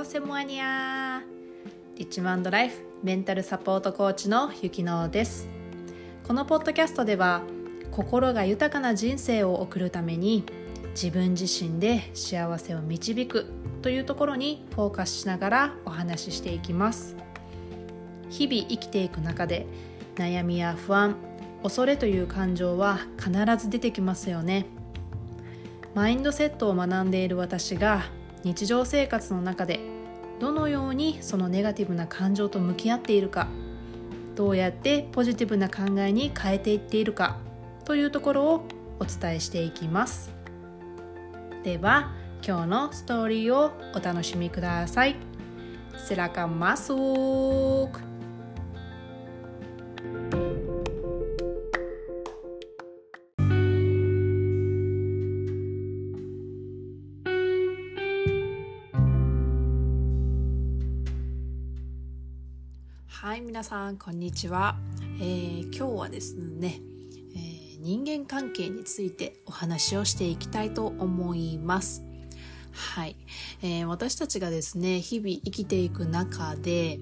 ーセモアニア。リッチマンドライフメンタルサポートコーチのゆきのです。このポッドキャストでは心が豊かな人生を送るために自分自身で幸せを導くというところにフォーカスしながらお話ししていきます。日々生きていく中で悩みや不安恐れという感情は必ず出てきますよね。マインドセットを学んでいる私が日常生活の中でどのようにそのネガティブな感情と向き合っているかどうやってポジティブな考えに変えていっているかというところをお伝えしていきますでは今日のストーリーをお楽しみください Silakan masuk. Hai 皆さんこんにちは、えー、今日はですね、えー、人間関係についてお話をしていきたいと思います。はい、えー、私たちがですね日々生きていく中で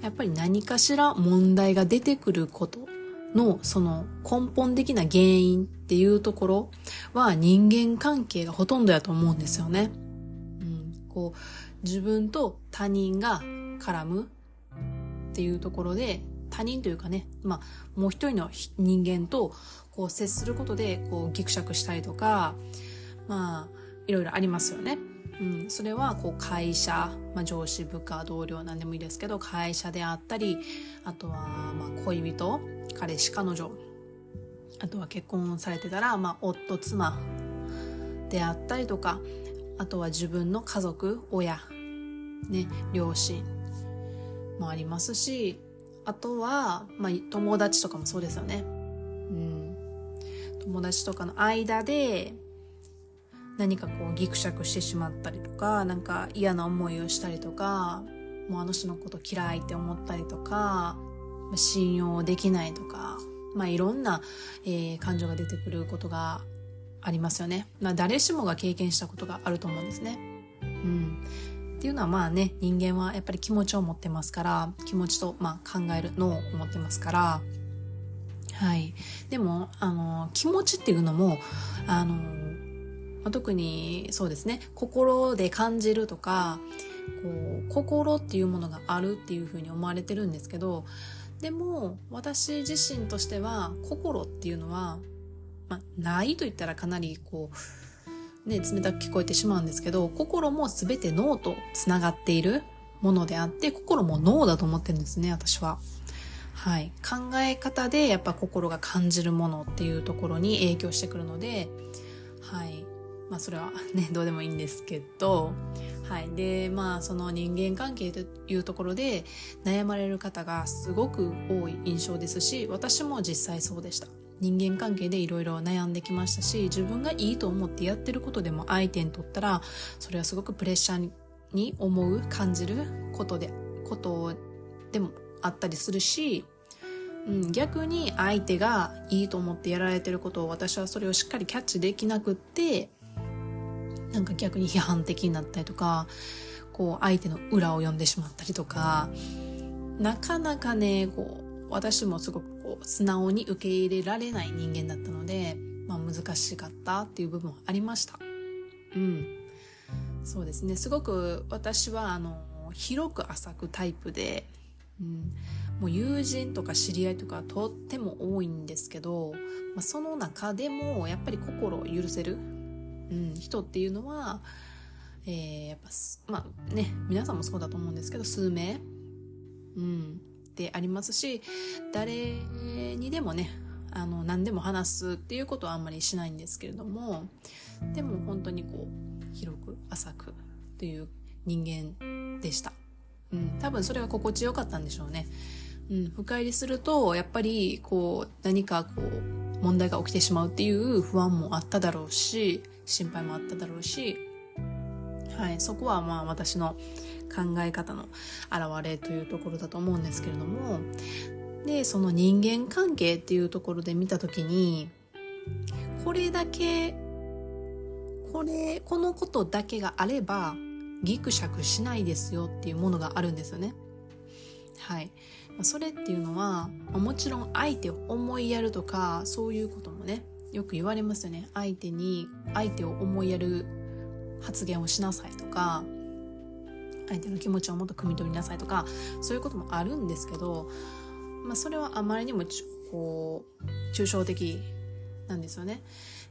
やっぱり何かしら問題が出てくることのその根本的な原因っていうところは人間関係がほとんどやと思うんですよね。うん、こう自分と他人が絡むっていうところで他人というかね、まあ、もう一人の人間とこう接することでこうギクシャクしたりとか、まあ、いろいろありますよね。うん、それはこう会社、まあ、上司部下同僚なんでもいいですけど会社であったりあとはまあ恋人彼氏彼女あとは結婚されてたら、まあ、夫妻であったりとかあとは自分の家族親、ね、両親もありますしあとは、まあ、友達とかもそうですよね。うん、友達とかの間で何かこうギクシャクしてしまったりとかなんか嫌な思いをしたりとかもうあの人のこと嫌いって思ったりとか信用できないとか、まあ、いろんな、えー、感情が出てくることがありますよね。まあ、誰しもが経験したことがあると思うんですね。うん。っていうのはまあね、人間はやっぱり気持ちを持ってますから、気持ちと、まあ、考える脳を持ってますから、はい。でも、あの、気持ちっていうのも、あの、まあ、特にそうですね心で感じるとかこう心っていうものがあるっていうふうに思われてるんですけどでも私自身としては心っていうのは、まあ、ないと言ったらかなりこう、ね、冷たく聞こえてしまうんですけど心も全て脳とつながっているものであって心も脳だと思ってるんですね私は。はい、考え方でやっぱ心が感じるものっていうところに影響してくるので、はい、まあそれはね、どうでもいいんですけど、はい。で、まあその人間関係というところで悩まれる方がすごく多い印象ですし、私も実際そうでした。人間関係でいろいろ悩んできましたし、自分がいいと思ってやってることでも相手にとったら、それはすごくプレッシャーに思う、感じることで、ことでもあったりするし、うん、逆に相手がいいと思ってやられてることを私はそれをしっかりキャッチできなくってなんか逆に批判的になったりとか、こう相手の裏を読んでしまったりとか、なかなかね、こ、私もすごくこう、素直に受け入れられない人間だったので、まあ難しかったっていう部分はありました。うん。そうですね。すごく私はあの、広く浅くタイプで、うん、もう友人とか知り合いとかとっても多いんですけど、まあ、その中でもやっぱり心を許せるうん、人っていうのは、えー、やっぱ、まあね、皆さんもそうだと思うんですけど、数名、うん、でありますし、誰にでもね、あの、何でも話すっていうことはあんまりしないんですけれども、でも本当にこう、広く浅くという人間でした。うん、多分それが心地よかったんでしょうね。うん、深入りすると、やっぱり、こう、何かこう、問題が起きてしまうっていう不安もあっただろうし、心配もあっただろうし、はい、そこはまあ私の考え方の表れというところだと思うんですけれども、で、その人間関係っていうところで見たときに、これだけ、これ、このことだけがあればギクシャクしないですよっていうものがあるんですよね。はい。それっていうのは、もちろん相手を思いやるとか、そういうこともね、よく言われますよね。相手に、相手を思いやる発言をしなさいとか、相手の気持ちをもっと汲み取りなさいとか、そういうこともあるんですけど、まあそれはあまりにもこう、抽象的なんですよね。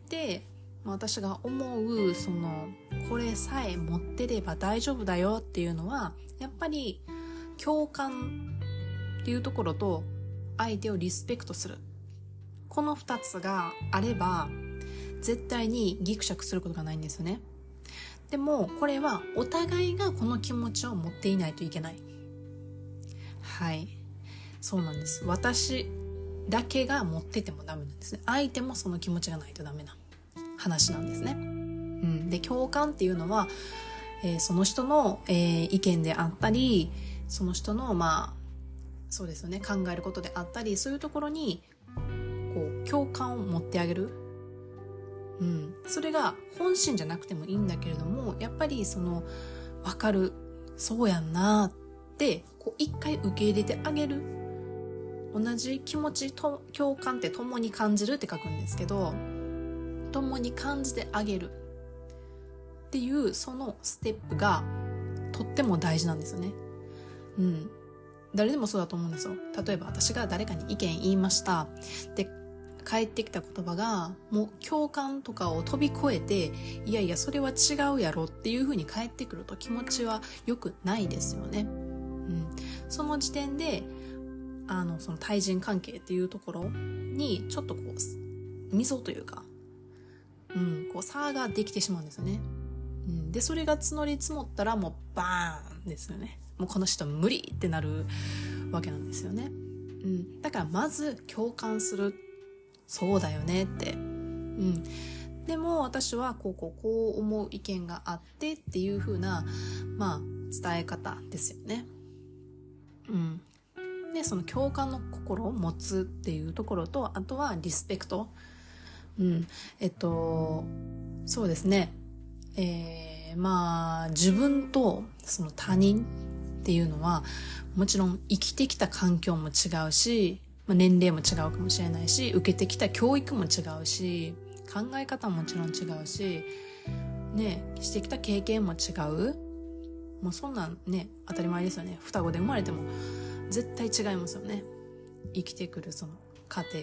で、私が思う、その、これさえ持ってれば大丈夫だよっていうのは、やっぱり共感っていうところと相手をリスペクトする。この二つがあれば、絶対にギクシャクすることがないんですよね。でも、これはお互いがこの気持ちを持っていないといけない。はい。そうなんです。私だけが持っててもダメなんですね。相手もその気持ちがないとダメな話なんですね。うん。で、共感っていうのは、えー、その人の、えー、意見であったり、その人の、まあ、そうですよね、考えることであったり、そういうところに、こう、共感を持ってあげる。うん。それが本心じゃなくてもいいんだけれども、やっぱりその、わかる、そうやんなって、こう、一回受け入れてあげる。同じ気持ちと、共感って共に感じるって書くんですけど、共に感じてあげる。っていう、そのステップが、とっても大事なんですよね。うん。誰でもそうだと思うんですよ。例えば私が誰かに意見言いました。で、返ってきた言葉が、もう共感とかを飛び越えて、いやいや、それは違うやろっていう風に返ってくると気持ちは良くないですよね。うん。その時点で、あの、その対人関係っていうところに、ちょっとこう、溝というか、うん、こう差ができてしまうんですよね。うん。で、それが募り積もったらもうバーンですよね。もうこの人無理ってなるわけなんですよね。うん。だからまず共感する。そうだよねって。うん。でも私はこうこうこう思う意見があってっていう風な、まあ伝え方ですよね。うん。で、その共感の心を持つっていうところと、あとはリスペクト。うん。えっと、そうですね。えー、まあ、自分とその他人っていうのは、もちろん生きてきた環境も違うし、まあ、年齢も違うかもしれないし、受けてきた教育も違うし、考え方ももちろん違うし、ね、してきた経験も違う。もうそんなんね、当たり前ですよね。双子で生まれても絶対違いますよね。生きてくるその過程、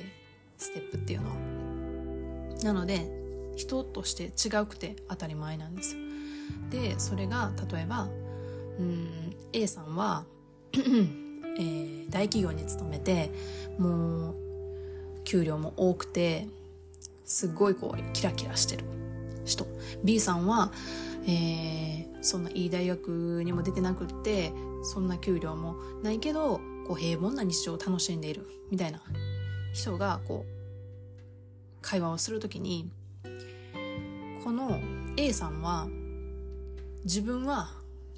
ステップっていうのは。なので、人として違うくて当たり前なんですよ。で、それが例えば、うん、A さんはえー、大企業に勤めて、もう、給料も多くて、すごいこう、キラキラしてる人。B さんは、えー、そんないい大学にも出てなくって、そんな給料もないけど、こう、平凡な日常を楽しんでいる、みたいな人が、こう、会話をするときに、この A さんは、自分は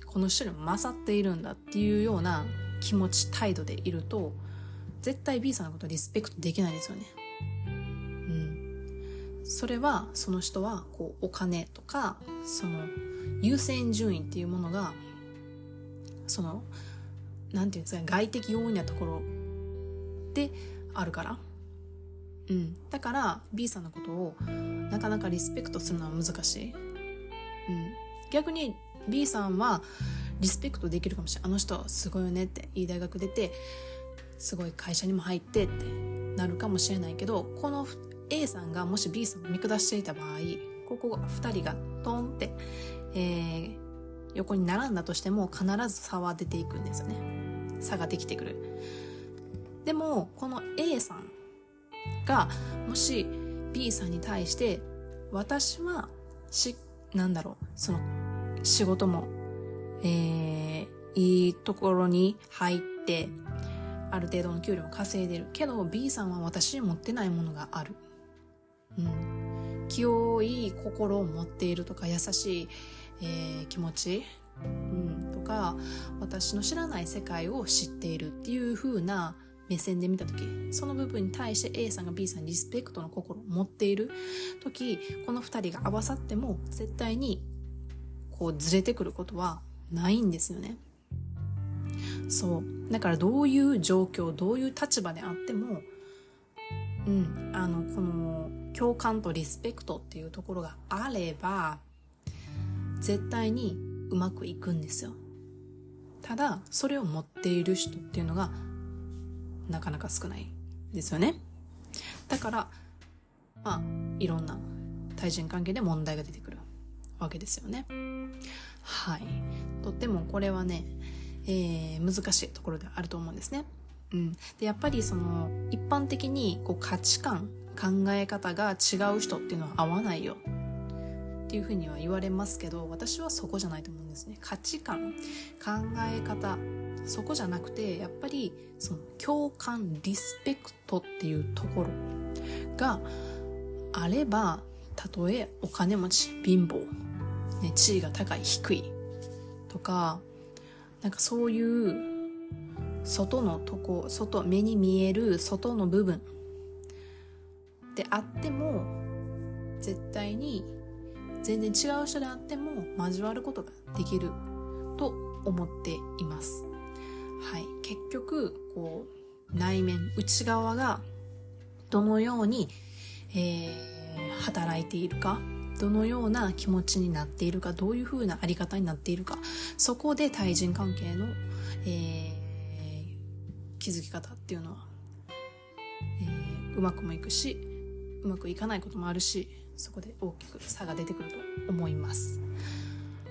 この人に勝っているんだっていうような気持ち、態度でいると、絶対 B さんのことリスペクトできないですよね。うん。それは、その人は、こう、お金とか、その、優先順位っていうものが、その、なんていうんですか、外的要因なところであるから。うん。だから、B さんのことを、なかなかリスペクトするのは難しい。うん。逆に、B さんはリスペクトできるかもしれない。あの人すごいよねって、いい大学出て、すごい会社にも入ってってなるかもしれないけど、この A さんがもし B さんを見下していた場合、ここ2人がトンって、えー、横に並んだとしても必ず差は出ていくんですよね。差ができてくる。でも、この A さんが、もし B さんに対して、私は、し、なんだろう、その仕事も、えー、いいところに入って、ある程度の給料も稼いでる。けど B さんは私に持ってないものがある。うん。清い心を持っているとか優しい、えー、気持ち、うん、とか、私の知らない世界を知っているっていう風な目線で見たとき、その部分に対して A さんが B さんにリスペクトの心を持っているとき、この二人が合わさっても絶対にこうずれてくることはないんですよね。そう。だからどういう状況、どういう立場であっても、うん、あの、この共感とリスペクトっていうところがあれば、絶対にうまくいくんですよ。ただ、それを持っている人っていうのが、なかなか少ないですよね。だから、まあ、いろんな対人関係で問題が出てくるわけですよね。はい。とってもこれはね、えー、難しいところであると思うんですね。うん。で、やっぱりその、一般的にこう価値観、考え方が違う人っていうのは合わないよっていうふうには言われますけど、私はそこじゃないと思うんですね。価値観、考え方、そこじゃなくて、やっぱりその共感、リスペクトっていうところがあれば、たとえお金持ち、貧乏、ね、地位が高い、低いとか、なんかそういう外のとこ、外、目に見える外の部分であっても、絶対に全然違う人であっても交わることができると思っています。はい。結局、こう、内面、内側がどのように、えー、働いているかどのような気持ちになっているか、どういう風なあり方になっているか、そこで対人関係の、えー、気づき方っていうのは、えー、うまくもいくし、うまくいかないこともあるし、そこで大きく差が出てくると思います。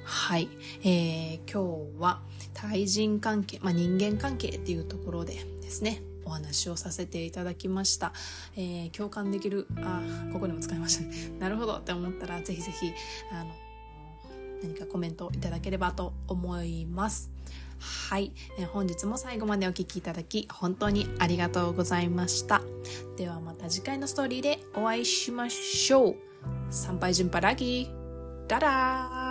はい。えー、今日は対人関係、まあ、人間関係っていうところでですね、お話をさせていただきました。えー、共感できる、あ、ここにも使いましたね。なるほどって思ったら、ぜひぜひ、あの、何かコメントいただければと思います。はい、えー、本日も最後までお聴きいただき本当にありがとうございました。ではまた次回のストーリーでお会いしましょう。参拝順パラギダダー